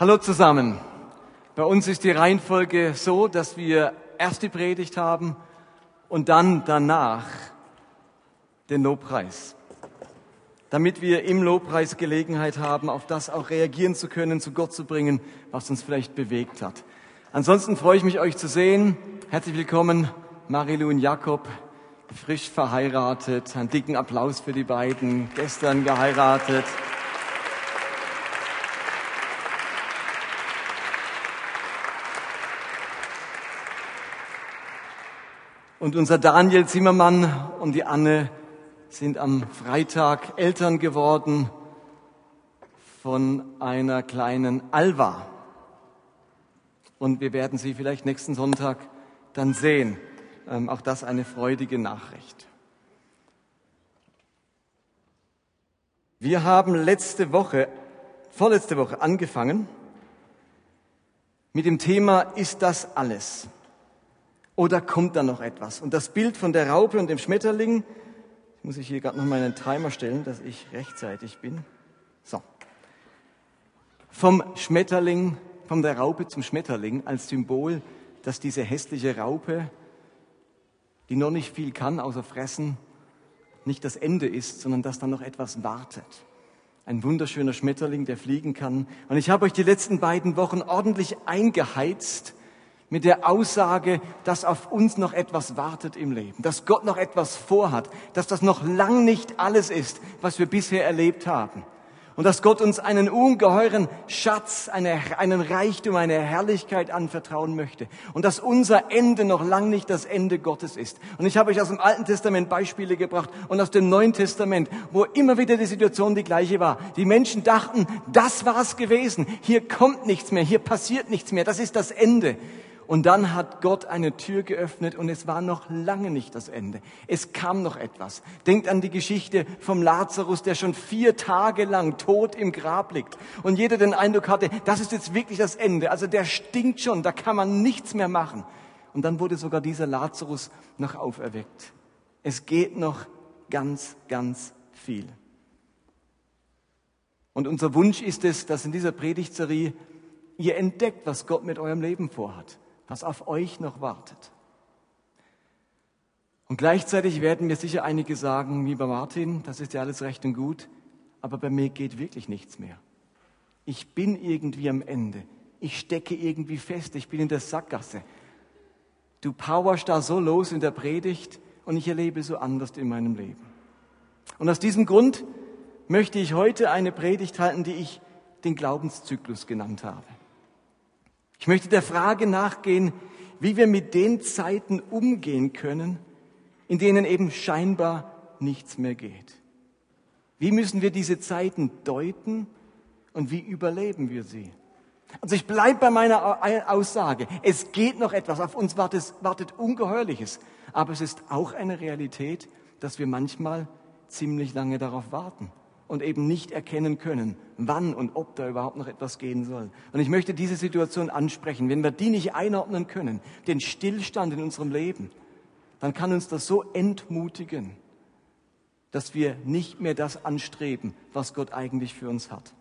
Hallo zusammen. Bei uns ist die Reihenfolge so, dass wir erst die Predigt haben und dann danach den Lobpreis. Damit wir im Lobpreis Gelegenheit haben, auf das auch reagieren zu können, zu Gott zu bringen, was uns vielleicht bewegt hat. Ansonsten freue ich mich, euch zu sehen. Herzlich willkommen, Marilu und Jakob, frisch verheiratet. Einen dicken Applaus für die beiden, gestern geheiratet. Und unser Daniel Zimmermann und die Anne sind am Freitag Eltern geworden von einer kleinen Alva. Und wir werden sie vielleicht nächsten Sonntag dann sehen. Ähm, auch das eine freudige Nachricht. Wir haben letzte Woche, vorletzte Woche angefangen mit dem Thema Ist das alles? Oder kommt da noch etwas? Und das Bild von der Raupe und dem Schmetterling, muss ich hier gerade noch mal einen Timer stellen, dass ich rechtzeitig bin. So. Vom Schmetterling, von der Raupe zum Schmetterling als Symbol, dass diese hässliche Raupe, die noch nicht viel kann, außer fressen, nicht das Ende ist, sondern dass da noch etwas wartet. Ein wunderschöner Schmetterling, der fliegen kann. Und ich habe euch die letzten beiden Wochen ordentlich eingeheizt mit der Aussage, dass auf uns noch etwas wartet im Leben, dass Gott noch etwas vorhat, dass das noch lang nicht alles ist, was wir bisher erlebt haben. Und dass Gott uns einen ungeheuren Schatz, eine, einen Reichtum, eine Herrlichkeit anvertrauen möchte. Und dass unser Ende noch lang nicht das Ende Gottes ist. Und ich habe euch aus dem Alten Testament Beispiele gebracht und aus dem Neuen Testament, wo immer wieder die Situation die gleiche war. Die Menschen dachten, das war's gewesen. Hier kommt nichts mehr, hier passiert nichts mehr. Das ist das Ende. Und dann hat Gott eine Tür geöffnet und es war noch lange nicht das Ende. Es kam noch etwas. Denkt an die Geschichte vom Lazarus, der schon vier Tage lang tot im Grab liegt. Und jeder den Eindruck hatte, das ist jetzt wirklich das Ende. Also der stinkt schon, da kann man nichts mehr machen. Und dann wurde sogar dieser Lazarus noch auferweckt. Es geht noch ganz, ganz viel. Und unser Wunsch ist es, dass in dieser Predigtserie ihr entdeckt, was Gott mit eurem Leben vorhat was auf euch noch wartet. Und gleichzeitig werden mir sicher einige sagen, lieber Martin, das ist ja alles recht und gut, aber bei mir geht wirklich nichts mehr. Ich bin irgendwie am Ende. Ich stecke irgendwie fest. Ich bin in der Sackgasse. Du powerst da so los in der Predigt und ich erlebe so anders in meinem Leben. Und aus diesem Grund möchte ich heute eine Predigt halten, die ich den Glaubenszyklus genannt habe. Ich möchte der Frage nachgehen, wie wir mit den Zeiten umgehen können, in denen eben scheinbar nichts mehr geht. Wie müssen wir diese Zeiten deuten und wie überleben wir sie? Also ich bleibe bei meiner Aussage. Es geht noch etwas. Auf uns wartet, wartet Ungeheuerliches. Aber es ist auch eine Realität, dass wir manchmal ziemlich lange darauf warten und eben nicht erkennen können, wann und ob da überhaupt noch etwas gehen soll. Und ich möchte diese Situation ansprechen. Wenn wir die nicht einordnen können, den Stillstand in unserem Leben, dann kann uns das so entmutigen, dass wir nicht mehr das anstreben, was Gott eigentlich für uns hat.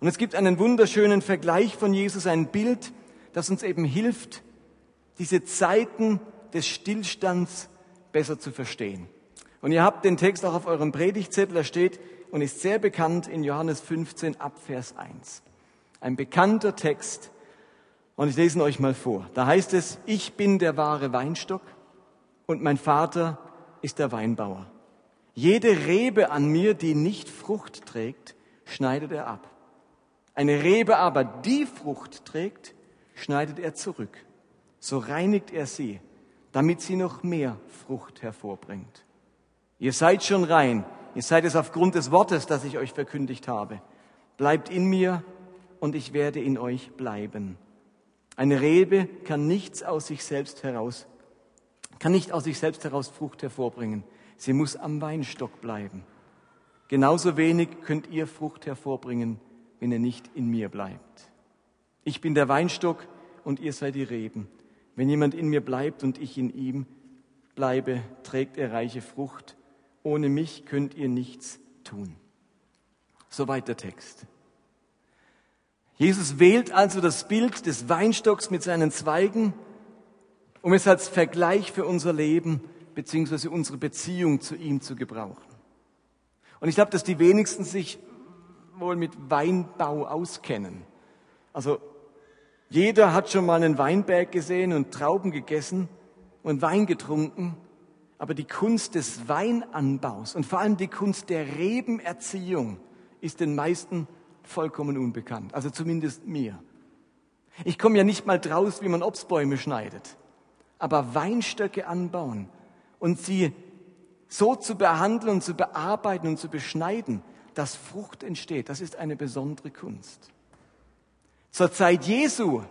Und es gibt einen wunderschönen Vergleich von Jesus, ein Bild, das uns eben hilft, diese Zeiten des Stillstands besser zu verstehen. Und ihr habt den Text auch auf eurem Predigtzettel, da steht, und ist sehr bekannt in Johannes 15 ab Vers 1. Ein bekannter Text. Und ich lese ihn euch mal vor. Da heißt es, ich bin der wahre Weinstock und mein Vater ist der Weinbauer. Jede Rebe an mir, die nicht Frucht trägt, schneidet er ab. Eine Rebe aber, die Frucht trägt, schneidet er zurück. So reinigt er sie, damit sie noch mehr Frucht hervorbringt. Ihr seid schon rein, Ihr seid es aufgrund des Wortes, das ich euch verkündigt habe. Bleibt in mir und ich werde in euch bleiben. Eine Rebe kann nichts aus sich selbst heraus, kann nicht aus sich selbst heraus Frucht hervorbringen. Sie muss am Weinstock bleiben. Genauso wenig könnt ihr Frucht hervorbringen, wenn ihr nicht in mir bleibt. Ich bin der Weinstock und ihr seid die Reben. Wenn jemand in mir bleibt und ich in ihm bleibe, trägt er reiche Frucht ohne mich könnt ihr nichts tun. Soweit der Text. Jesus wählt also das Bild des Weinstocks mit seinen Zweigen, um es als Vergleich für unser Leben bzw. unsere Beziehung zu ihm zu gebrauchen. Und ich glaube, dass die wenigsten sich wohl mit Weinbau auskennen. Also jeder hat schon mal einen Weinberg gesehen und Trauben gegessen und Wein getrunken, aber die Kunst des Weinanbaus und vor allem die Kunst der Rebenerziehung ist den meisten vollkommen unbekannt, also zumindest mir. Ich komme ja nicht mal draus, wie man Obstbäume schneidet, aber Weinstöcke anbauen und sie so zu behandeln und zu bearbeiten und zu beschneiden, dass Frucht entsteht, das ist eine besondere Kunst. Zur Zeit Jesu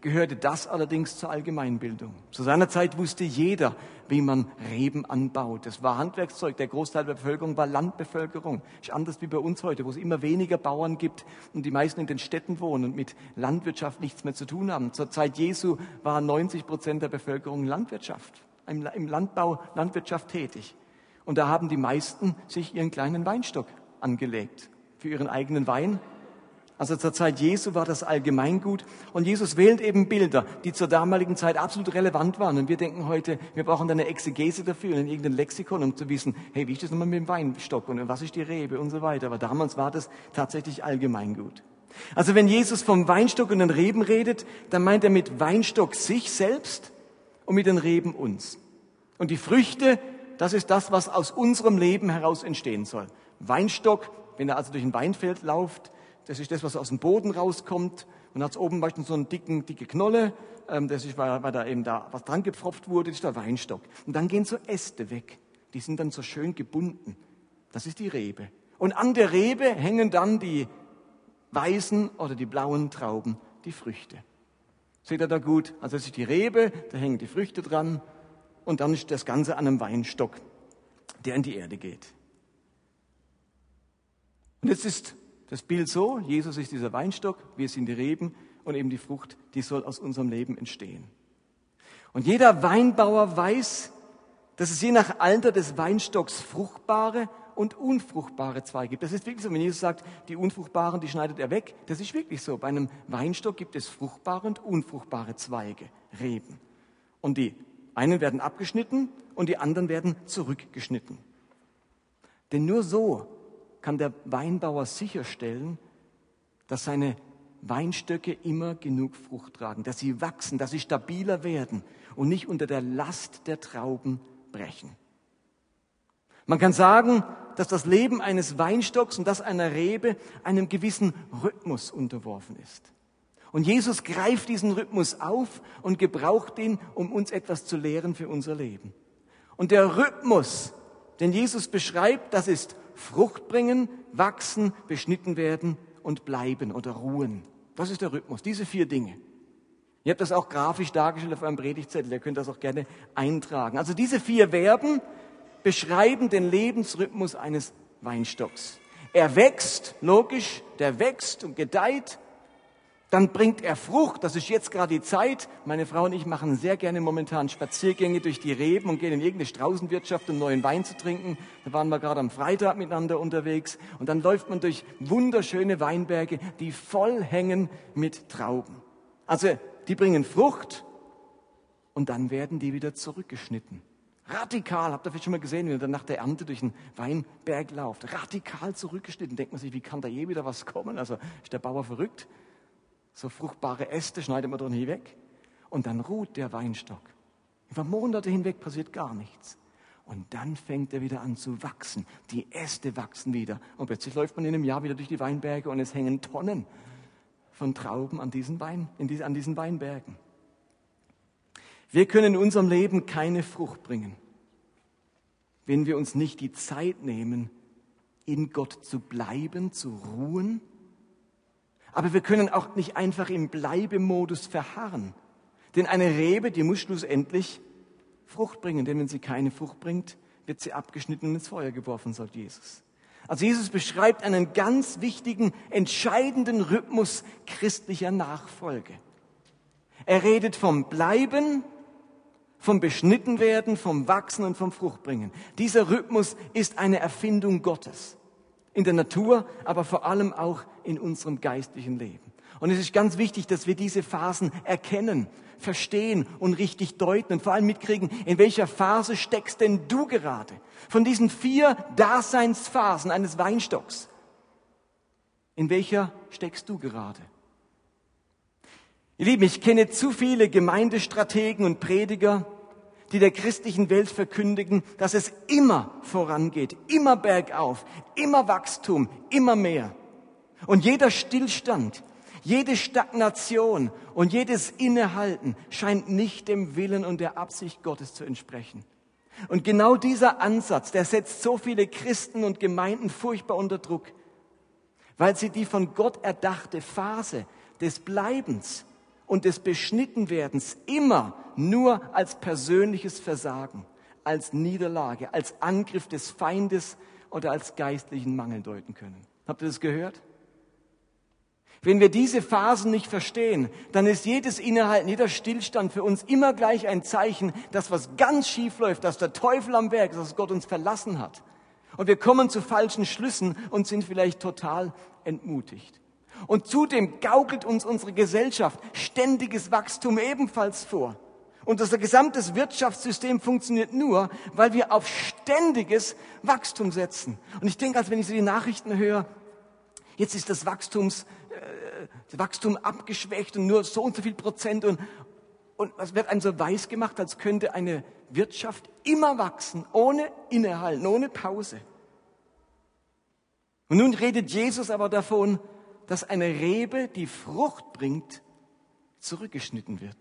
gehörte das allerdings zur Allgemeinbildung. Zu seiner Zeit wusste jeder, wie man Reben anbaut. Das war Handwerkszeug. Der Großteil der Bevölkerung war Landbevölkerung. Ist anders wie bei uns heute, wo es immer weniger Bauern gibt und die meisten in den Städten wohnen und mit Landwirtschaft nichts mehr zu tun haben. Zur Zeit Jesu waren 90 Prozent der Bevölkerung Landwirtschaft, im Landbau, Landwirtschaft tätig. Und da haben die meisten sich ihren kleinen Weinstock angelegt für ihren eigenen Wein also zur Zeit Jesu war das Allgemeingut. Und Jesus wählt eben Bilder, die zur damaligen Zeit absolut relevant waren. Und wir denken heute, wir brauchen da eine Exegese dafür, in irgendein Lexikon, um zu wissen, hey, wie ist das nochmal mit dem Weinstock und was ist die Rebe und so weiter. Aber damals war das tatsächlich Allgemeingut. Also wenn Jesus vom Weinstock und den Reben redet, dann meint er mit Weinstock sich selbst und mit den Reben uns. Und die Früchte, das ist das, was aus unserem Leben heraus entstehen soll. Weinstock, wenn er also durch ein Weinfeld läuft, das ist das, was aus dem Boden rauskommt. Man hat oben meistens so einen dicken, dicke Knolle. Ähm, das ist, weil, weil da eben da was dran gepfropft wurde. Das ist der Weinstock. Und dann gehen so Äste weg. Die sind dann so schön gebunden. Das ist die Rebe. Und an der Rebe hängen dann die weißen oder die blauen Trauben, die Früchte. Seht ihr da gut? Also das ist die Rebe, da hängen die Früchte dran. Und dann ist das Ganze an einem Weinstock, der in die Erde geht. Und jetzt ist das Bild so, Jesus ist dieser Weinstock, wir sind die Reben und eben die Frucht, die soll aus unserem Leben entstehen. Und jeder Weinbauer weiß, dass es je nach Alter des Weinstocks fruchtbare und unfruchtbare Zweige gibt. Das ist wirklich so, wenn Jesus sagt, die unfruchtbaren, die schneidet er weg. Das ist wirklich so. Bei einem Weinstock gibt es fruchtbare und unfruchtbare Zweige, Reben. Und die einen werden abgeschnitten und die anderen werden zurückgeschnitten. Denn nur so kann der Weinbauer sicherstellen, dass seine Weinstöcke immer genug Frucht tragen, dass sie wachsen, dass sie stabiler werden und nicht unter der Last der Trauben brechen. Man kann sagen, dass das Leben eines Weinstocks und das einer Rebe einem gewissen Rhythmus unterworfen ist. Und Jesus greift diesen Rhythmus auf und gebraucht ihn, um uns etwas zu lehren für unser Leben. Und der Rhythmus, den Jesus beschreibt, das ist Frucht bringen, wachsen, beschnitten werden und bleiben oder ruhen. Das ist der Rhythmus, diese vier Dinge. Ihr habt das auch grafisch dargestellt auf einem Predigtzettel, ihr könnt das auch gerne eintragen. Also diese vier Verben beschreiben den Lebensrhythmus eines Weinstocks. Er wächst, logisch, der wächst und gedeiht, dann bringt er Frucht, das ist jetzt gerade die Zeit. Meine Frau und ich machen sehr gerne momentan Spaziergänge durch die Reben und gehen in irgendeine Straußenwirtschaft, um neuen Wein zu trinken. Da waren wir gerade am Freitag miteinander unterwegs und dann läuft man durch wunderschöne Weinberge, die voll hängen mit Trauben. Also die bringen Frucht und dann werden die wieder zurückgeschnitten. Radikal, habt ihr vielleicht schon mal gesehen, wenn ihr dann nach der Ernte durch einen Weinberg lauft. Radikal zurückgeschnitten. Denkt man sich, wie kann da je wieder was kommen? Also ist der Bauer verrückt? So fruchtbare Äste schneidet man doch nie weg. Und dann ruht der Weinstock. Über Monate hinweg passiert gar nichts. Und dann fängt er wieder an zu wachsen. Die Äste wachsen wieder. Und plötzlich läuft man in einem Jahr wieder durch die Weinberge und es hängen Tonnen von Trauben an diesen, Wein, die, an diesen Weinbergen. Wir können in unserem Leben keine Frucht bringen, wenn wir uns nicht die Zeit nehmen, in Gott zu bleiben, zu ruhen aber wir können auch nicht einfach im Bleibemodus verharren. Denn eine Rebe, die muss schlussendlich Frucht bringen. Denn wenn sie keine Frucht bringt, wird sie abgeschnitten und ins Feuer geworfen, sagt Jesus. Also Jesus beschreibt einen ganz wichtigen, entscheidenden Rhythmus christlicher Nachfolge. Er redet vom Bleiben, vom Beschnittenwerden, vom Wachsen und vom Fruchtbringen. Dieser Rhythmus ist eine Erfindung Gottes in der Natur, aber vor allem auch in unserem geistlichen Leben. Und es ist ganz wichtig, dass wir diese Phasen erkennen, verstehen und richtig deuten und vor allem mitkriegen, in welcher Phase steckst denn du gerade? Von diesen vier Daseinsphasen eines Weinstocks. In welcher steckst du gerade? Ihr Lieben, ich kenne zu viele Gemeindestrategen und Prediger, die der christlichen Welt verkündigen, dass es immer vorangeht, immer bergauf, immer Wachstum, immer mehr. Und jeder Stillstand, jede Stagnation und jedes Innehalten scheint nicht dem Willen und der Absicht Gottes zu entsprechen. Und genau dieser Ansatz, der setzt so viele Christen und Gemeinden furchtbar unter Druck, weil sie die von Gott erdachte Phase des Bleibens und des Beschnittenwerdens immer nur als persönliches Versagen, als Niederlage, als Angriff des Feindes oder als geistlichen Mangel deuten können. Habt ihr das gehört? Wenn wir diese Phasen nicht verstehen, dann ist jedes Innehalten, jeder Stillstand für uns immer gleich ein Zeichen, dass was ganz schief läuft, dass der Teufel am Werk ist, dass Gott uns verlassen hat. Und wir kommen zu falschen Schlüssen und sind vielleicht total entmutigt. Und zudem gaukelt uns unsere Gesellschaft ständiges Wachstum ebenfalls vor. Und unser gesamtes Wirtschaftssystem funktioniert nur, weil wir auf ständiges Wachstum setzen. Und ich denke, als wenn ich so die Nachrichten höre, jetzt ist das Wachstums, das Wachstum abgeschwächt und nur so und so viel Prozent und, und es wird einem so weiß gemacht, als könnte eine Wirtschaft immer wachsen, ohne Innehalten, ohne Pause. Und nun redet Jesus aber davon, dass eine Rebe, die Frucht bringt, zurückgeschnitten wird.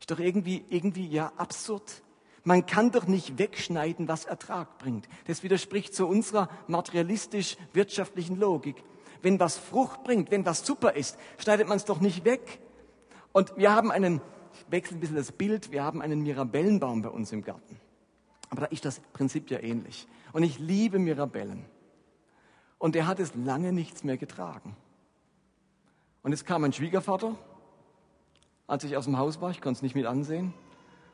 Ist doch irgendwie, irgendwie ja absurd. Man kann doch nicht wegschneiden, was Ertrag bringt. Das widerspricht zu unserer materialistisch-wirtschaftlichen Logik. Wenn was Frucht bringt, wenn was super ist, schneidet man es doch nicht weg. Und wir haben einen, ich wechsle ein bisschen das Bild, wir haben einen Mirabellenbaum bei uns im Garten. Aber da ist das Prinzip ja ähnlich. Und ich liebe Mirabellen. Und der hat es lange nichts mehr getragen. Und es kam mein Schwiegervater, als ich aus dem Haus war, ich konnte es nicht mit ansehen,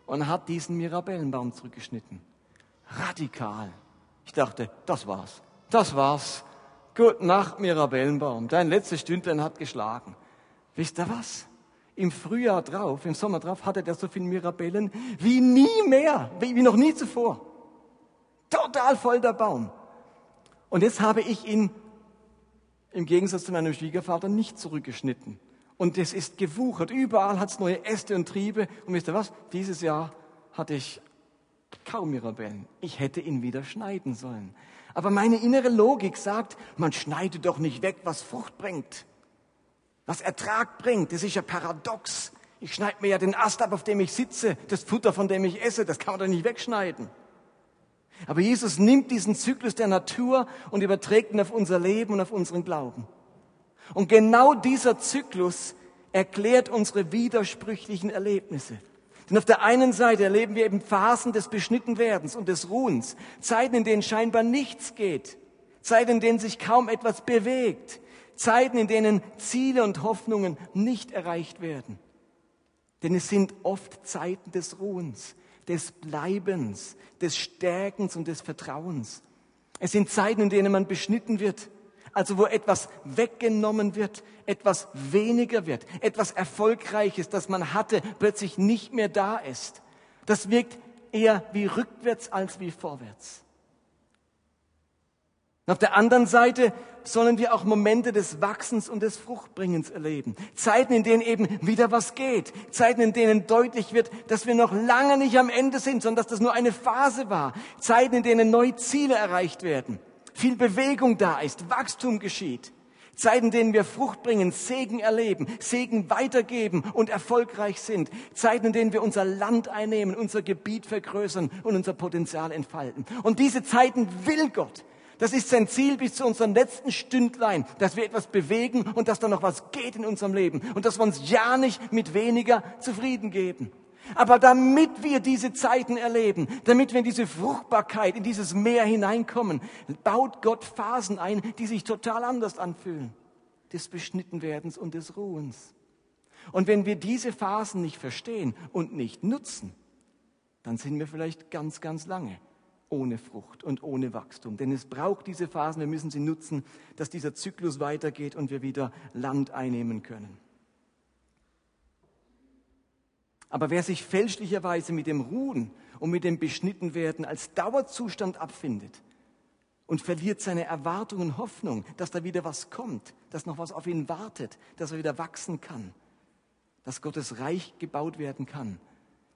und hat diesen Mirabellenbaum zurückgeschnitten. Radikal. Ich dachte, das war's. Das war's. Gute Nacht, Mirabellenbaum. Dein letztes Stündlein hat geschlagen. Wisst ihr was? Im Frühjahr drauf, im Sommer drauf, hatte der so viele Mirabellen wie nie mehr, wie noch nie zuvor. Total voll der Baum. Und jetzt habe ich ihn im Gegensatz zu meinem Schwiegervater nicht zurückgeschnitten. Und es ist gewuchert. Überall hat es neue Äste und Triebe. Und wisst ihr was? Dieses Jahr hatte ich kaum Mirabellen. Ich hätte ihn wieder schneiden sollen. Aber meine innere Logik sagt, man schneidet doch nicht weg, was Frucht bringt, was Ertrag bringt. Das ist ja paradox. Ich schneide mir ja den Ast ab, auf dem ich sitze, das Futter, von dem ich esse, das kann man doch nicht wegschneiden. Aber Jesus nimmt diesen Zyklus der Natur und überträgt ihn auf unser Leben und auf unseren Glauben. Und genau dieser Zyklus erklärt unsere widersprüchlichen Erlebnisse. Denn auf der einen Seite erleben wir eben Phasen des Beschnittenwerdens und des Ruhens, Zeiten, in denen scheinbar nichts geht, Zeiten, in denen sich kaum etwas bewegt, Zeiten, in denen Ziele und Hoffnungen nicht erreicht werden. Denn es sind oft Zeiten des Ruhens, des Bleibens, des Stärkens und des Vertrauens. Es sind Zeiten, in denen man beschnitten wird, also wo etwas weggenommen wird, etwas weniger wird, etwas Erfolgreiches, das man hatte, plötzlich nicht mehr da ist. Das wirkt eher wie rückwärts als wie vorwärts. Auf der anderen Seite sollen wir auch Momente des Wachsens und des Fruchtbringens erleben. Zeiten, in denen eben wieder was geht. Zeiten, in denen deutlich wird, dass wir noch lange nicht am Ende sind, sondern dass das nur eine Phase war. Zeiten, in denen neue Ziele erreicht werden viel Bewegung da ist, Wachstum geschieht. Zeiten, in denen wir Frucht bringen, Segen erleben, Segen weitergeben und erfolgreich sind. Zeiten, in denen wir unser Land einnehmen, unser Gebiet vergrößern und unser Potenzial entfalten. Und diese Zeiten will Gott. Das ist sein Ziel bis zu unserem letzten Stündlein, dass wir etwas bewegen und dass da noch was geht in unserem Leben und dass wir uns ja nicht mit weniger zufrieden geben. Aber damit wir diese Zeiten erleben, damit wir in diese Fruchtbarkeit, in dieses Meer hineinkommen, baut Gott Phasen ein, die sich total anders anfühlen. Des Beschnittenwerdens und des Ruhens. Und wenn wir diese Phasen nicht verstehen und nicht nutzen, dann sind wir vielleicht ganz, ganz lange ohne Frucht und ohne Wachstum. Denn es braucht diese Phasen, wir müssen sie nutzen, dass dieser Zyklus weitergeht und wir wieder Land einnehmen können. Aber wer sich fälschlicherweise mit dem Ruhen und mit dem Beschnittenwerden als Dauerzustand abfindet und verliert seine Erwartung und Hoffnung, dass da wieder was kommt, dass noch was auf ihn wartet, dass er wieder wachsen kann, dass Gottes Reich gebaut werden kann,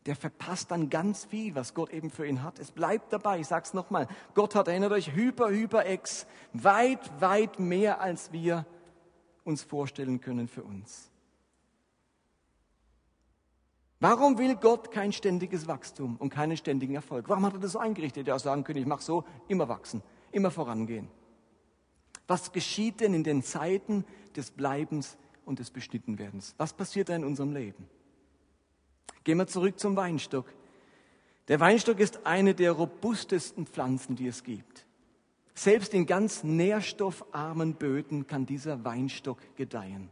der verpasst dann ganz viel, was Gott eben für ihn hat. Es bleibt dabei, ich sag's nochmal, Gott hat, erinnert euch, hyper, hyper, ex, weit, weit mehr, als wir uns vorstellen können für uns. Warum will Gott kein ständiges Wachstum und keinen ständigen Erfolg? Warum hat er das so eingerichtet? Er auch sagen können, ich mache so, immer wachsen, immer vorangehen. Was geschieht denn in den Zeiten des Bleibens und des Beschnittenwerdens? Was passiert da in unserem Leben? Gehen wir zurück zum Weinstock. Der Weinstock ist eine der robustesten Pflanzen, die es gibt. Selbst in ganz nährstoffarmen Böden kann dieser Weinstock gedeihen.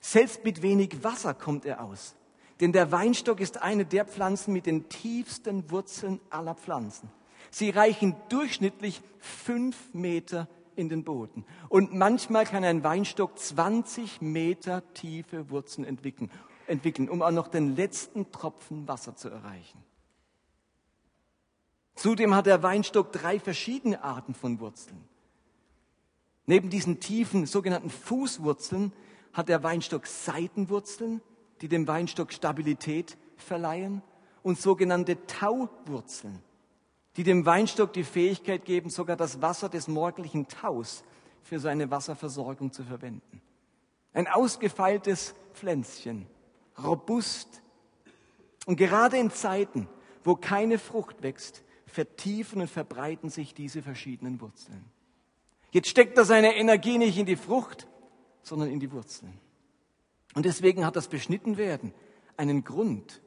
Selbst mit wenig Wasser kommt er aus. Denn der Weinstock ist eine der Pflanzen mit den tiefsten Wurzeln aller Pflanzen. Sie reichen durchschnittlich fünf Meter in den Boden. Und manchmal kann ein Weinstock 20 Meter tiefe Wurzeln entwickeln, entwickeln, um auch noch den letzten Tropfen Wasser zu erreichen. Zudem hat der Weinstock drei verschiedene Arten von Wurzeln. Neben diesen tiefen sogenannten Fußwurzeln hat der Weinstock Seitenwurzeln, die dem Weinstock Stabilität verleihen und sogenannte Tauwurzeln, die dem Weinstock die Fähigkeit geben, sogar das Wasser des morgendlichen Taus für seine Wasserversorgung zu verwenden. Ein ausgefeiltes Pflänzchen, robust. Und gerade in Zeiten, wo keine Frucht wächst, vertiefen und verbreiten sich diese verschiedenen Wurzeln. Jetzt steckt er seine Energie nicht in die Frucht, sondern in die Wurzeln. Und deswegen hat das Beschnittenwerden einen Grund.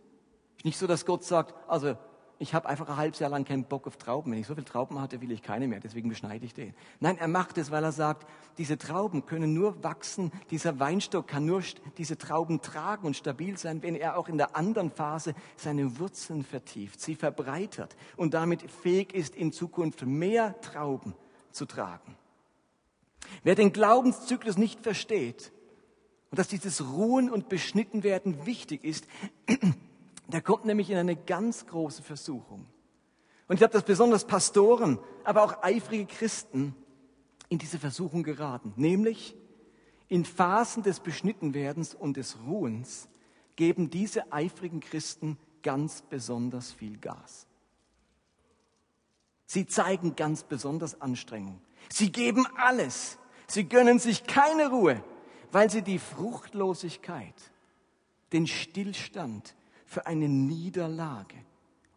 Nicht so, dass Gott sagt, also ich habe einfach ein halbes Jahr lang keinen Bock auf Trauben. Wenn ich so viele Trauben hatte, will ich keine mehr, deswegen beschneide ich den. Nein, er macht es, weil er sagt, diese Trauben können nur wachsen, dieser Weinstock kann nur diese Trauben tragen und stabil sein, wenn er auch in der anderen Phase seine Wurzeln vertieft, sie verbreitert und damit fähig ist, in Zukunft mehr Trauben zu tragen. Wer den Glaubenszyklus nicht versteht, und dass dieses Ruhen und Beschnittenwerden wichtig ist, der kommt nämlich in eine ganz große Versuchung. Und ich glaube, dass besonders Pastoren, aber auch eifrige Christen in diese Versuchung geraten. Nämlich in Phasen des Beschnittenwerdens und des Ruhens geben diese eifrigen Christen ganz besonders viel Gas. Sie zeigen ganz besonders Anstrengung. Sie geben alles. Sie gönnen sich keine Ruhe weil sie die Fruchtlosigkeit, den Stillstand für eine Niederlage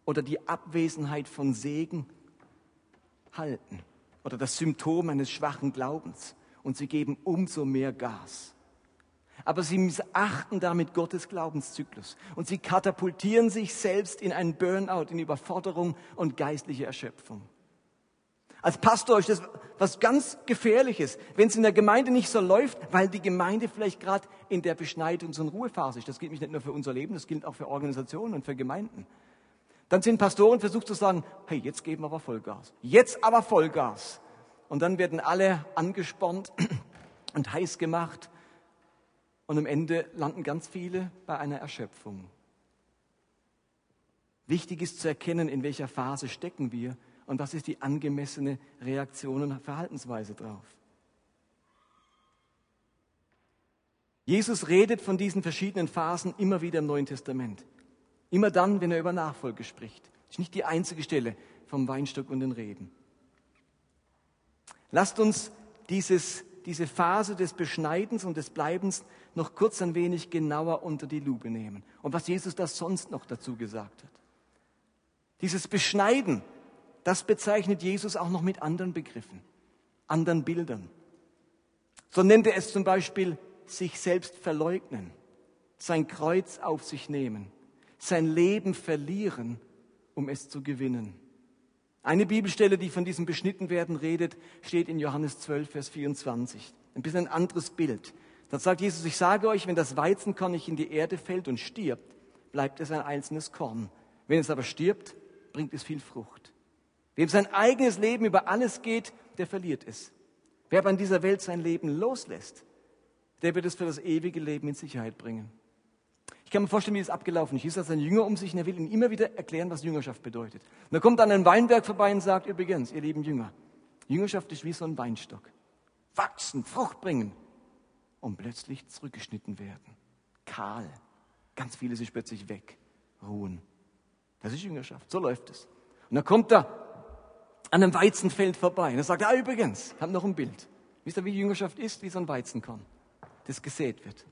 oder die Abwesenheit von Segen halten oder das Symptom eines schwachen Glaubens und sie geben umso mehr Gas. Aber sie missachten damit Gottes Glaubenszyklus und sie katapultieren sich selbst in einen Burnout, in Überforderung und geistliche Erschöpfung. Als Pastor ist das was ganz Gefährliches, wenn es in der Gemeinde nicht so läuft, weil die Gemeinde vielleicht gerade in der Beschneidungs- und Ruhephase ist. Das gilt nicht nur für unser Leben, das gilt auch für Organisationen und für Gemeinden. Dann sind Pastoren versucht zu sagen, hey, jetzt geben wir aber Vollgas. Jetzt aber Vollgas. Und dann werden alle angespornt und heiß gemacht. Und am Ende landen ganz viele bei einer Erschöpfung. Wichtig ist zu erkennen, in welcher Phase stecken wir und was ist die angemessene Reaktion und Verhaltensweise drauf. Jesus redet von diesen verschiedenen Phasen immer wieder im Neuen Testament. Immer dann, wenn er über Nachfolge spricht. Das ist nicht die einzige Stelle vom Weinstock und den Reben. Lasst uns dieses, diese Phase des Beschneidens und des Bleibens noch kurz ein wenig genauer unter die Lupe nehmen. Und was Jesus da sonst noch dazu gesagt hat. Dieses Beschneiden das bezeichnet Jesus auch noch mit anderen Begriffen, anderen Bildern. So nennt er es zum Beispiel sich selbst verleugnen, sein Kreuz auf sich nehmen, sein Leben verlieren, um es zu gewinnen. Eine Bibelstelle, die von diesem Beschnittenwerden redet, steht in Johannes 12, Vers 24. Ein bisschen ein anderes Bild. Da sagt Jesus, ich sage euch, wenn das Weizenkorn nicht in die Erde fällt und stirbt, bleibt es ein einzelnes Korn. Wenn es aber stirbt, bringt es viel Frucht. Wem sein eigenes Leben über alles geht, der verliert es. Wer aber an dieser Welt sein Leben loslässt, der wird es für das ewige Leben in Sicherheit bringen. Ich kann mir vorstellen, wie es abgelaufen ist. Jesus hat seinen Jünger um sich und er will ihnen immer wieder erklären, was Jüngerschaft bedeutet. Und er kommt an einen Weinberg vorbei und sagt, übrigens, ihr lieben Jünger, Jüngerschaft ist wie so ein Weinstock. Wachsen, Frucht bringen und plötzlich zurückgeschnitten werden. Kahl. Ganz viele sind plötzlich weg. Ruhen. Das ist Jüngerschaft. So läuft es. Und dann kommt er an einem Weizenfeld vorbei. Und er sagt, ah, übrigens, ich habe noch ein Bild. Wisst ihr, wie Jüngerschaft ist? Wie so ein Weizenkorn, das gesät wird.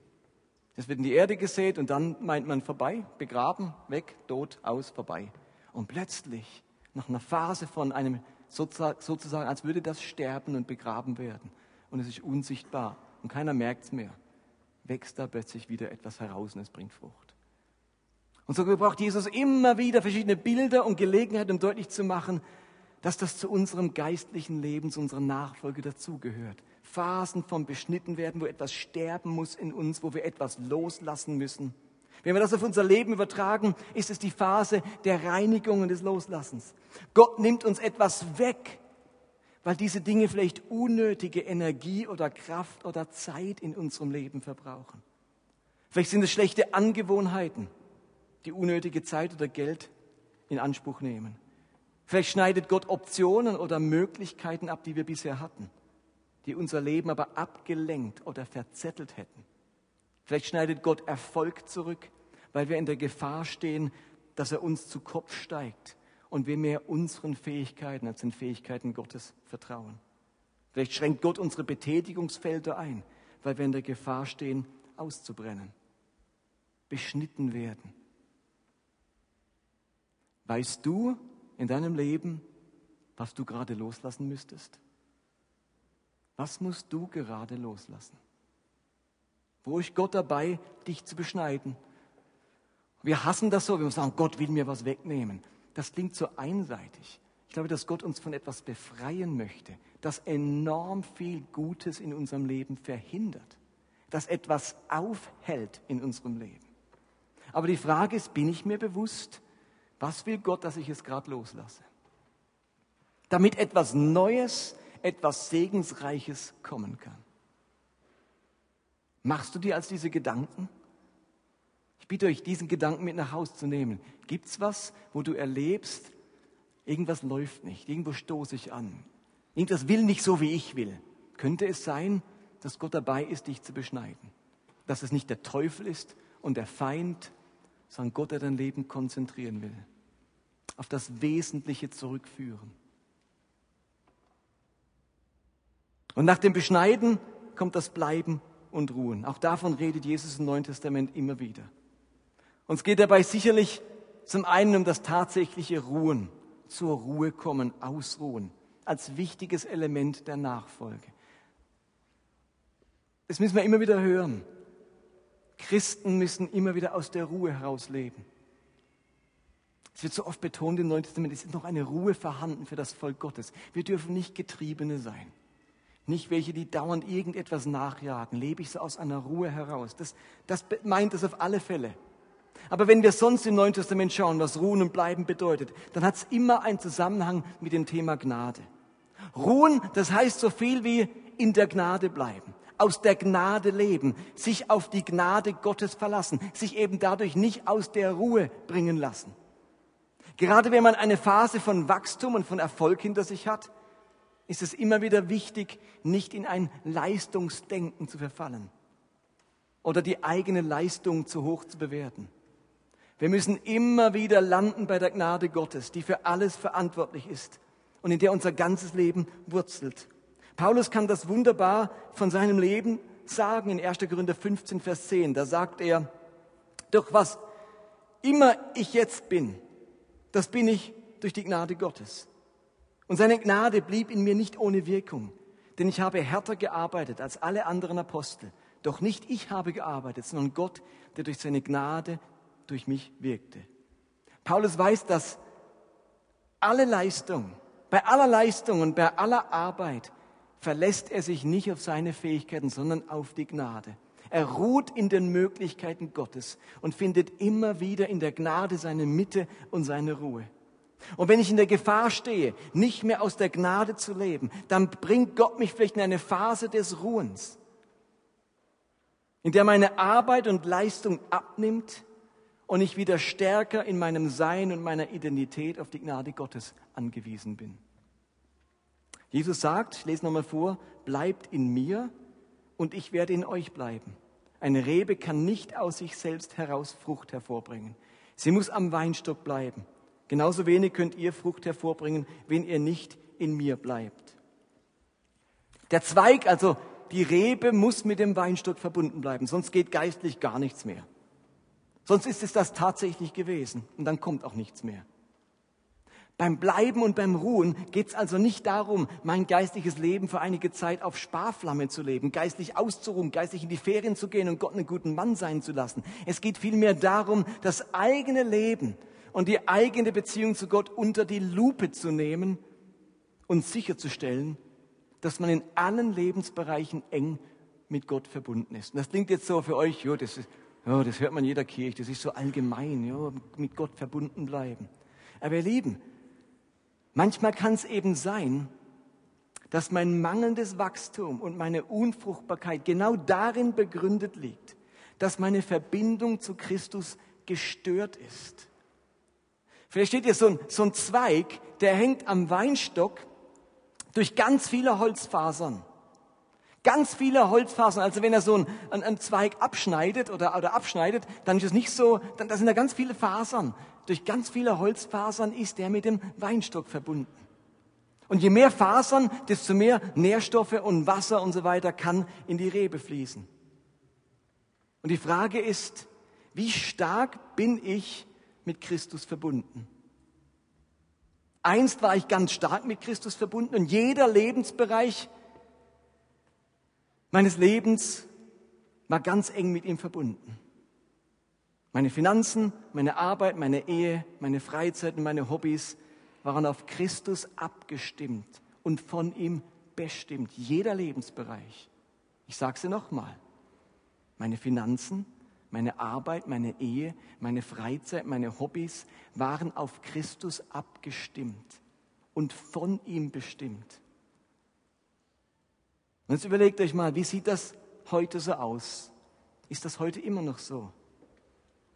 Das wird in die Erde gesät und dann meint man vorbei, begraben, weg, tot, aus, vorbei. Und plötzlich, nach einer Phase von einem, sozusagen, als würde das sterben und begraben werden. Und es ist unsichtbar und keiner merkt es mehr. Wächst da plötzlich wieder etwas heraus und es bringt Frucht. Und so gebraucht Jesus immer wieder verschiedene Bilder und Gelegenheiten, um deutlich zu machen, dass das zu unserem geistlichen Leben, zu unserer Nachfolge dazugehört. Phasen vom Beschnittenwerden, wo etwas sterben muss in uns, wo wir etwas loslassen müssen. Wenn wir das auf unser Leben übertragen, ist es die Phase der Reinigung und des Loslassens. Gott nimmt uns etwas weg, weil diese Dinge vielleicht unnötige Energie oder Kraft oder Zeit in unserem Leben verbrauchen. Vielleicht sind es schlechte Angewohnheiten, die unnötige Zeit oder Geld in Anspruch nehmen. Vielleicht schneidet Gott Optionen oder Möglichkeiten ab, die wir bisher hatten, die unser Leben aber abgelenkt oder verzettelt hätten. Vielleicht schneidet Gott Erfolg zurück, weil wir in der Gefahr stehen, dass er uns zu Kopf steigt und wir mehr unseren Fähigkeiten als den Fähigkeiten Gottes vertrauen. Vielleicht schränkt Gott unsere Betätigungsfelder ein, weil wir in der Gefahr stehen, auszubrennen, beschnitten werden. Weißt du, in deinem Leben, was du gerade loslassen müsstest? Was musst du gerade loslassen? Wo ist Gott dabei, dich zu beschneiden? Wir hassen das so, wir sagen, Gott will mir was wegnehmen. Das klingt so einseitig. Ich glaube, dass Gott uns von etwas befreien möchte, das enorm viel Gutes in unserem Leben verhindert, das etwas aufhält in unserem Leben. Aber die Frage ist, bin ich mir bewusst, was will Gott, dass ich es gerade loslasse? Damit etwas Neues, etwas Segensreiches kommen kann. Machst du dir als diese Gedanken? Ich bitte euch, diesen Gedanken mit nach Hause zu nehmen. Gibt es was, wo du erlebst, irgendwas läuft nicht, irgendwo stoße ich an, irgendwas will nicht so, wie ich will? Könnte es sein, dass Gott dabei ist, dich zu beschneiden? Dass es nicht der Teufel ist und der Feind, sondern Gott, der dein Leben konzentrieren will. Auf das Wesentliche zurückführen. Und nach dem Beschneiden kommt das Bleiben und Ruhen. Auch davon redet Jesus im Neuen Testament immer wieder. Uns geht dabei sicherlich zum einen um das tatsächliche Ruhen, zur Ruhe kommen, ausruhen, als wichtiges Element der Nachfolge. Das müssen wir immer wieder hören. Christen müssen immer wieder aus der Ruhe heraus leben. Es wird so oft betont im Neuen Testament, es ist noch eine Ruhe vorhanden für das Volk Gottes. Wir dürfen nicht Getriebene sein. Nicht welche, die dauernd irgendetwas nachjagen. Lebe ich so aus einer Ruhe heraus. Das, das meint es auf alle Fälle. Aber wenn wir sonst im Neuen Testament schauen, was Ruhen und Bleiben bedeutet, dann hat es immer einen Zusammenhang mit dem Thema Gnade. Ruhen, das heißt so viel wie in der Gnade bleiben aus der Gnade leben, sich auf die Gnade Gottes verlassen, sich eben dadurch nicht aus der Ruhe bringen lassen. Gerade wenn man eine Phase von Wachstum und von Erfolg hinter sich hat, ist es immer wieder wichtig, nicht in ein Leistungsdenken zu verfallen oder die eigene Leistung zu hoch zu bewerten. Wir müssen immer wieder landen bei der Gnade Gottes, die für alles verantwortlich ist und in der unser ganzes Leben wurzelt. Paulus kann das wunderbar von seinem Leben sagen in 1. Korinther 15, Vers 10. Da sagt er, durch was immer ich jetzt bin, das bin ich durch die Gnade Gottes. Und seine Gnade blieb in mir nicht ohne Wirkung, denn ich habe härter gearbeitet als alle anderen Apostel. Doch nicht ich habe gearbeitet, sondern Gott, der durch seine Gnade durch mich wirkte. Paulus weiß, dass alle Leistung, bei aller Leistung und bei aller Arbeit verlässt er sich nicht auf seine Fähigkeiten, sondern auf die Gnade. Er ruht in den Möglichkeiten Gottes und findet immer wieder in der Gnade seine Mitte und seine Ruhe. Und wenn ich in der Gefahr stehe, nicht mehr aus der Gnade zu leben, dann bringt Gott mich vielleicht in eine Phase des Ruhens, in der meine Arbeit und Leistung abnimmt und ich wieder stärker in meinem Sein und meiner Identität auf die Gnade Gottes angewiesen bin. Jesus sagt, ich lese nochmal vor, bleibt in mir und ich werde in euch bleiben. Eine Rebe kann nicht aus sich selbst heraus Frucht hervorbringen. Sie muss am Weinstock bleiben. Genauso wenig könnt ihr Frucht hervorbringen, wenn ihr nicht in mir bleibt. Der Zweig, also die Rebe, muss mit dem Weinstock verbunden bleiben, sonst geht geistlich gar nichts mehr. Sonst ist es das tatsächlich gewesen und dann kommt auch nichts mehr. Beim Bleiben und beim Ruhen geht es also nicht darum, mein geistliches Leben für einige Zeit auf Sparflamme zu leben, geistlich auszuruhen, geistlich in die Ferien zu gehen und Gott einen guten Mann sein zu lassen. Es geht vielmehr darum, das eigene Leben und die eigene Beziehung zu Gott unter die Lupe zu nehmen und sicherzustellen, dass man in allen Lebensbereichen eng mit Gott verbunden ist. Und das klingt jetzt so für euch, jo, das, ist, jo, das hört man in jeder Kirche, das ist so allgemein, jo, mit Gott verbunden bleiben. Aber ihr Lieben, Manchmal kann es eben sein, dass mein mangelndes Wachstum und meine Unfruchtbarkeit genau darin begründet liegt, dass meine Verbindung zu Christus gestört ist. Vielleicht steht hier so ein, so ein Zweig, der hängt am Weinstock durch ganz viele Holzfasern. Ganz viele Holzfasern. Also wenn er so einen, einen Zweig abschneidet oder, oder abschneidet, dann ist es nicht so, dann da sind da ganz viele Fasern durch ganz viele Holzfasern ist er mit dem Weinstock verbunden. Und je mehr Fasern, desto mehr Nährstoffe und Wasser und so weiter kann in die Rebe fließen. Und die Frage ist, wie stark bin ich mit Christus verbunden? Einst war ich ganz stark mit Christus verbunden und jeder Lebensbereich meines Lebens war ganz eng mit ihm verbunden. Meine Finanzen, meine Arbeit, meine Ehe, meine Freizeit und meine Hobbys waren auf Christus abgestimmt und von ihm bestimmt. Jeder Lebensbereich. Ich sage sie nochmal. Meine Finanzen, meine Arbeit, meine Ehe, meine Freizeit, meine Hobbys waren auf Christus abgestimmt und von ihm bestimmt. Und jetzt überlegt euch mal, wie sieht das heute so aus? Ist das heute immer noch so?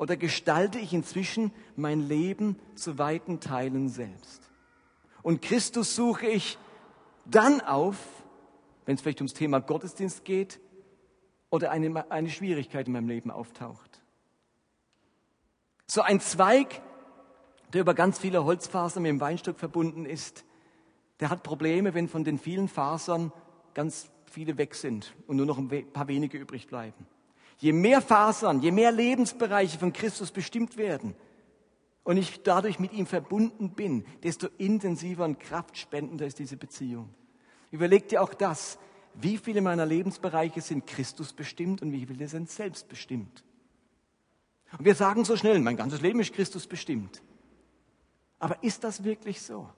Oder gestalte ich inzwischen mein Leben zu weiten Teilen selbst? Und Christus suche ich dann auf, wenn es vielleicht ums Thema Gottesdienst geht oder eine, eine Schwierigkeit in meinem Leben auftaucht. So ein Zweig, der über ganz viele Holzfasern mit dem Weinstock verbunden ist, der hat Probleme, wenn von den vielen Fasern ganz viele weg sind und nur noch ein paar wenige übrig bleiben. Je mehr Fasern, je mehr Lebensbereiche von Christus bestimmt werden und ich dadurch mit ihm verbunden bin, desto intensiver und kraftspendender ist diese Beziehung. Überleg dir auch das, wie viele meiner Lebensbereiche sind Christus bestimmt und wie viele sind selbst bestimmt. Und wir sagen so schnell, mein ganzes Leben ist Christus bestimmt. Aber ist das wirklich so?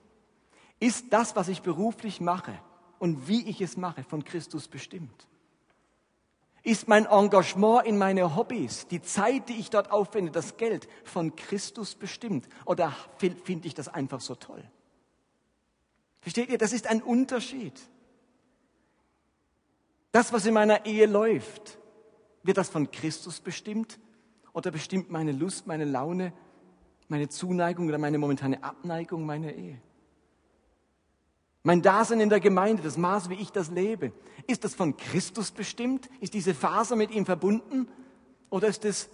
Ist das, was ich beruflich mache und wie ich es mache, von Christus bestimmt? Ist mein Engagement in meine Hobbys, die Zeit, die ich dort aufwende, das Geld von Christus bestimmt? Oder finde ich das einfach so toll? Versteht ihr, das ist ein Unterschied. Das, was in meiner Ehe läuft, wird das von Christus bestimmt? Oder bestimmt meine Lust, meine Laune, meine Zuneigung oder meine momentane Abneigung meine Ehe? Mein Dasein in der Gemeinde, das Maß, wie ich das lebe, ist das von Christus bestimmt? Ist diese Faser mit ihm verbunden? Oder ist es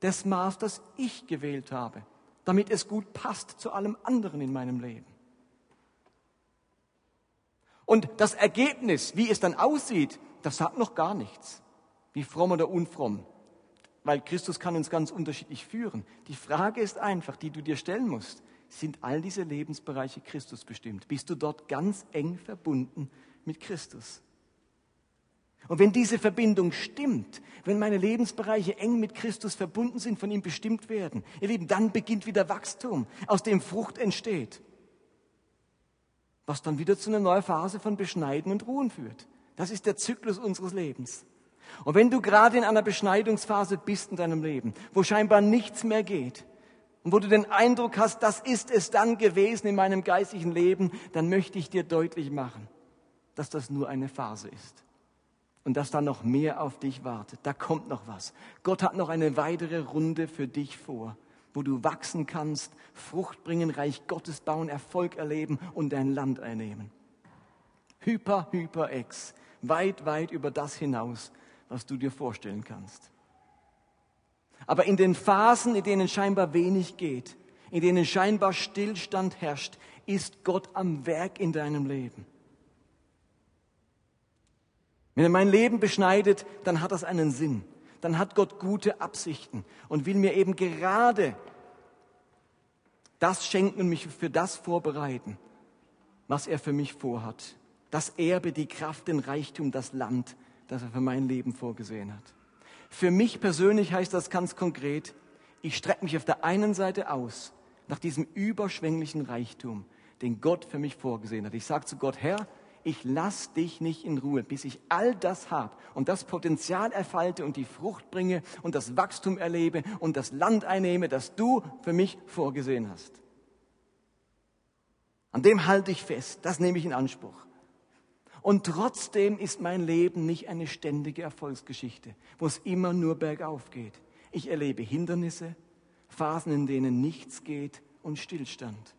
das Maß, das ich gewählt habe, damit es gut passt zu allem anderen in meinem Leben? Und das Ergebnis, wie es dann aussieht, das sagt noch gar nichts. Wie fromm oder unfromm. Weil Christus kann uns ganz unterschiedlich führen. Die Frage ist einfach, die du dir stellen musst sind all diese Lebensbereiche Christus bestimmt. Bist du dort ganz eng verbunden mit Christus? Und wenn diese Verbindung stimmt, wenn meine Lebensbereiche eng mit Christus verbunden sind, von ihm bestimmt werden, ihr Lieben, dann beginnt wieder Wachstum, aus dem Frucht entsteht, was dann wieder zu einer neuen Phase von Beschneiden und Ruhen führt. Das ist der Zyklus unseres Lebens. Und wenn du gerade in einer Beschneidungsphase bist in deinem Leben, wo scheinbar nichts mehr geht, und wo du den Eindruck hast, das ist es dann gewesen in meinem geistlichen Leben, dann möchte ich dir deutlich machen, dass das nur eine Phase ist und dass da noch mehr auf dich wartet. Da kommt noch was. Gott hat noch eine weitere Runde für dich vor, wo du wachsen kannst, Frucht bringen, Reich Gottes bauen, Erfolg erleben und dein Land einnehmen. Hyper, hyper, ex. Weit, weit über das hinaus, was du dir vorstellen kannst. Aber in den Phasen, in denen scheinbar wenig geht, in denen scheinbar Stillstand herrscht, ist Gott am Werk in deinem Leben. Wenn er mein Leben beschneidet, dann hat das einen Sinn. Dann hat Gott gute Absichten und will mir eben gerade das schenken und mich für das vorbereiten, was er für mich vorhat. Das Erbe, die Kraft, den Reichtum, das Land, das er für mein Leben vorgesehen hat. Für mich persönlich heißt das ganz konkret, ich strecke mich auf der einen Seite aus nach diesem überschwänglichen Reichtum, den Gott für mich vorgesehen hat. Ich sage zu Gott, Herr, ich lass dich nicht in Ruhe, bis ich all das habe und das Potenzial erfalte und die Frucht bringe und das Wachstum erlebe und das Land einnehme, das du für mich vorgesehen hast. An dem halte ich fest, das nehme ich in Anspruch. Und trotzdem ist mein Leben nicht eine ständige Erfolgsgeschichte, wo es immer nur bergauf geht. Ich erlebe Hindernisse, Phasen, in denen nichts geht und Stillstand.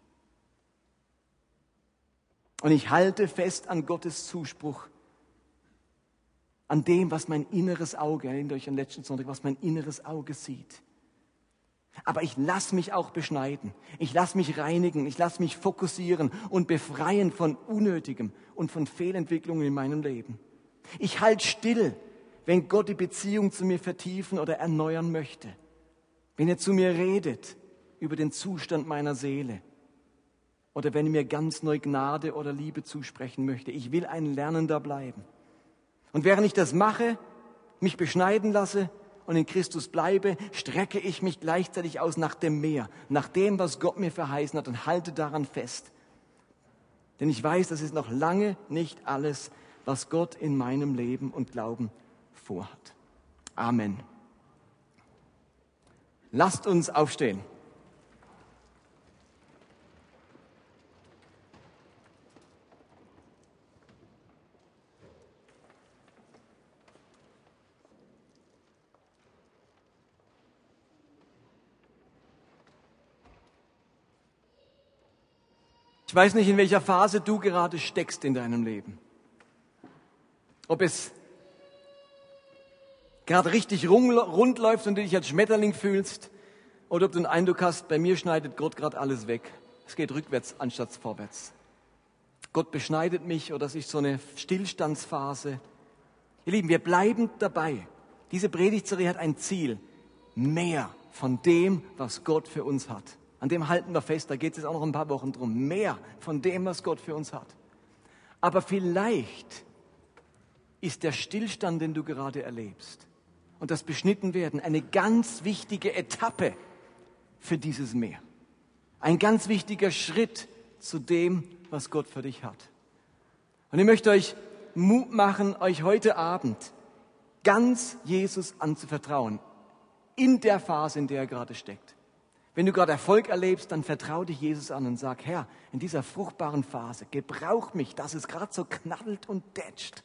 Und ich halte fest an Gottes Zuspruch, an dem, was mein inneres Auge, erinnert euch an letzten Sonntag, was mein inneres Auge sieht. Aber ich lasse mich auch beschneiden. Ich lasse mich reinigen. Ich lasse mich fokussieren und befreien von Unnötigem und von Fehlentwicklungen in meinem Leben. Ich halte still, wenn Gott die Beziehung zu mir vertiefen oder erneuern möchte. Wenn er zu mir redet über den Zustand meiner Seele. Oder wenn er mir ganz neu Gnade oder Liebe zusprechen möchte. Ich will ein Lernender bleiben. Und während ich das mache, mich beschneiden lasse, und in Christus bleibe, strecke ich mich gleichzeitig aus nach dem Meer, nach dem, was Gott mir verheißen hat und halte daran fest. Denn ich weiß, das ist noch lange nicht alles, was Gott in meinem Leben und Glauben vorhat. Amen. Lasst uns aufstehen. Ich weiß nicht, in welcher Phase du gerade steckst in deinem Leben. Ob es gerade richtig rund läuft und du dich als Schmetterling fühlst oder ob du den Eindruck hast, bei mir schneidet Gott gerade alles weg. Es geht rückwärts anstatt vorwärts. Gott beschneidet mich oder es ist so eine Stillstandsphase. Ihr Lieben, wir bleiben dabei. Diese Predigtserie hat ein Ziel. Mehr von dem, was Gott für uns hat. An dem halten wir fest, da geht es auch noch ein paar Wochen drum. Mehr von dem, was Gott für uns hat. Aber vielleicht ist der Stillstand, den du gerade erlebst und das Beschnittenwerden eine ganz wichtige Etappe für dieses Meer. Ein ganz wichtiger Schritt zu dem, was Gott für dich hat. Und ich möchte euch Mut machen, euch heute Abend ganz Jesus anzuvertrauen, in der Phase, in der er gerade steckt. Wenn du gerade Erfolg erlebst, dann vertraue dich Jesus an und sag, Herr, in dieser fruchtbaren Phase, gebrauch mich, dass es gerade so knallt und tätscht.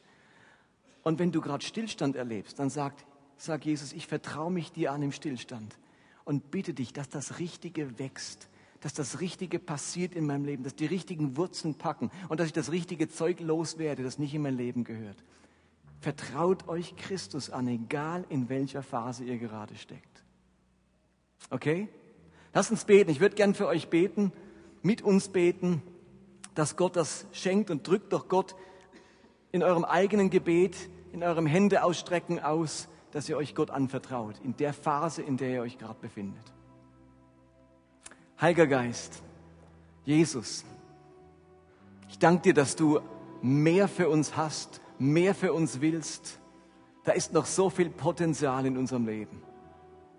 Und wenn du gerade Stillstand erlebst, dann sag, sag Jesus, ich vertraue mich dir an im Stillstand und bitte dich, dass das Richtige wächst, dass das Richtige passiert in meinem Leben, dass die richtigen Wurzeln packen und dass ich das richtige Zeug loswerde, das nicht in mein Leben gehört. Vertraut euch Christus an, egal in welcher Phase ihr gerade steckt. Okay? Lass uns beten. Ich würde gern für euch beten, mit uns beten, dass Gott das schenkt und drückt doch Gott in eurem eigenen Gebet, in eurem Hände ausstrecken aus, dass ihr euch Gott anvertraut, in der Phase, in der ihr euch gerade befindet. Heiliger Geist, Jesus, ich danke dir, dass du mehr für uns hast, mehr für uns willst. Da ist noch so viel Potenzial in unserem Leben.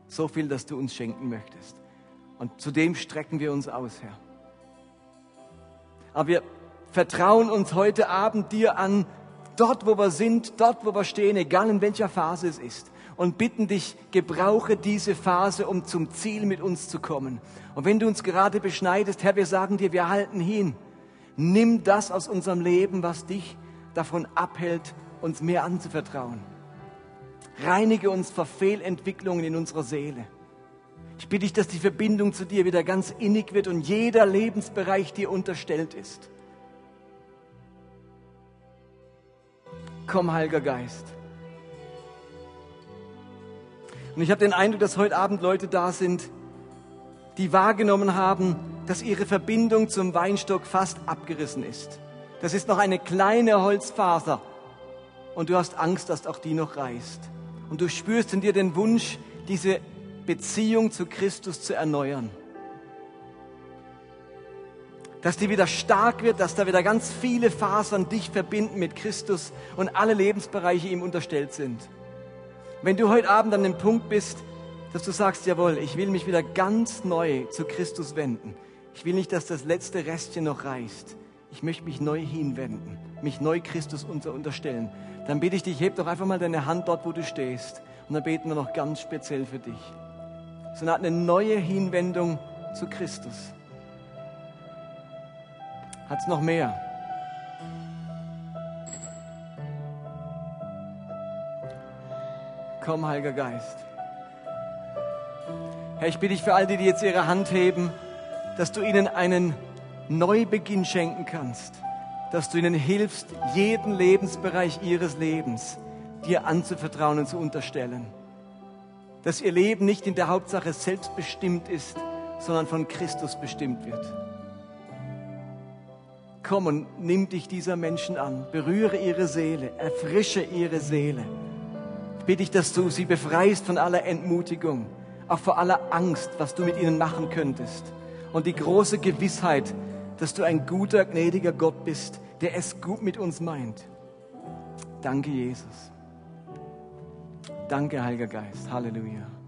So viel, dass du uns schenken möchtest. Und zu dem strecken wir uns aus, Herr. Aber wir vertrauen uns heute Abend dir an, dort, wo wir sind, dort, wo wir stehen, egal in welcher Phase es ist. Und bitten dich, gebrauche diese Phase, um zum Ziel mit uns zu kommen. Und wenn du uns gerade beschneidest, Herr, wir sagen dir, wir halten hin. Nimm das aus unserem Leben, was dich davon abhält, uns mehr anzuvertrauen. Reinige uns vor Fehlentwicklungen in unserer Seele. Ich bitte dich, dass die Verbindung zu dir wieder ganz innig wird und jeder Lebensbereich dir unterstellt ist. Komm, Heiliger Geist. Und ich habe den Eindruck, dass heute Abend Leute da sind, die wahrgenommen haben, dass ihre Verbindung zum Weinstock fast abgerissen ist. Das ist noch eine kleine Holzfaser und du hast Angst, dass auch die noch reißt. Und du spürst in dir den Wunsch, diese Beziehung zu Christus zu erneuern dass die wieder stark wird, dass da wieder ganz viele Fasern dich verbinden mit Christus und alle Lebensbereiche ihm unterstellt sind. Wenn du heute Abend an dem Punkt bist, dass du sagst, jawohl, ich will mich wieder ganz neu zu Christus wenden. Ich will nicht, dass das letzte Restchen noch reißt. Ich möchte mich neu hinwenden, mich neu Christus unterstellen. Dann bitte ich dich, heb doch einfach mal deine Hand dort, wo du stehst. Und dann beten wir noch ganz speziell für dich. So eine neue Hinwendung zu Christus. Hat es noch mehr? Komm, Heiliger Geist. Herr, ich bitte dich für all die, die jetzt ihre Hand heben, dass du ihnen einen Neubeginn schenken kannst, dass du ihnen hilfst, jeden Lebensbereich ihres Lebens dir anzuvertrauen und zu unterstellen. Dass ihr Leben nicht in der Hauptsache selbstbestimmt ist, sondern von Christus bestimmt wird komm und nimm dich dieser Menschen an, berühre ihre Seele, erfrische ihre Seele. Ich bitte dich, dass du sie befreist von aller Entmutigung, auch vor aller Angst, was du mit ihnen machen könntest. Und die große Gewissheit, dass du ein guter, gnädiger Gott bist, der es gut mit uns meint. Danke, Jesus. Danke, Heiliger Geist. Halleluja.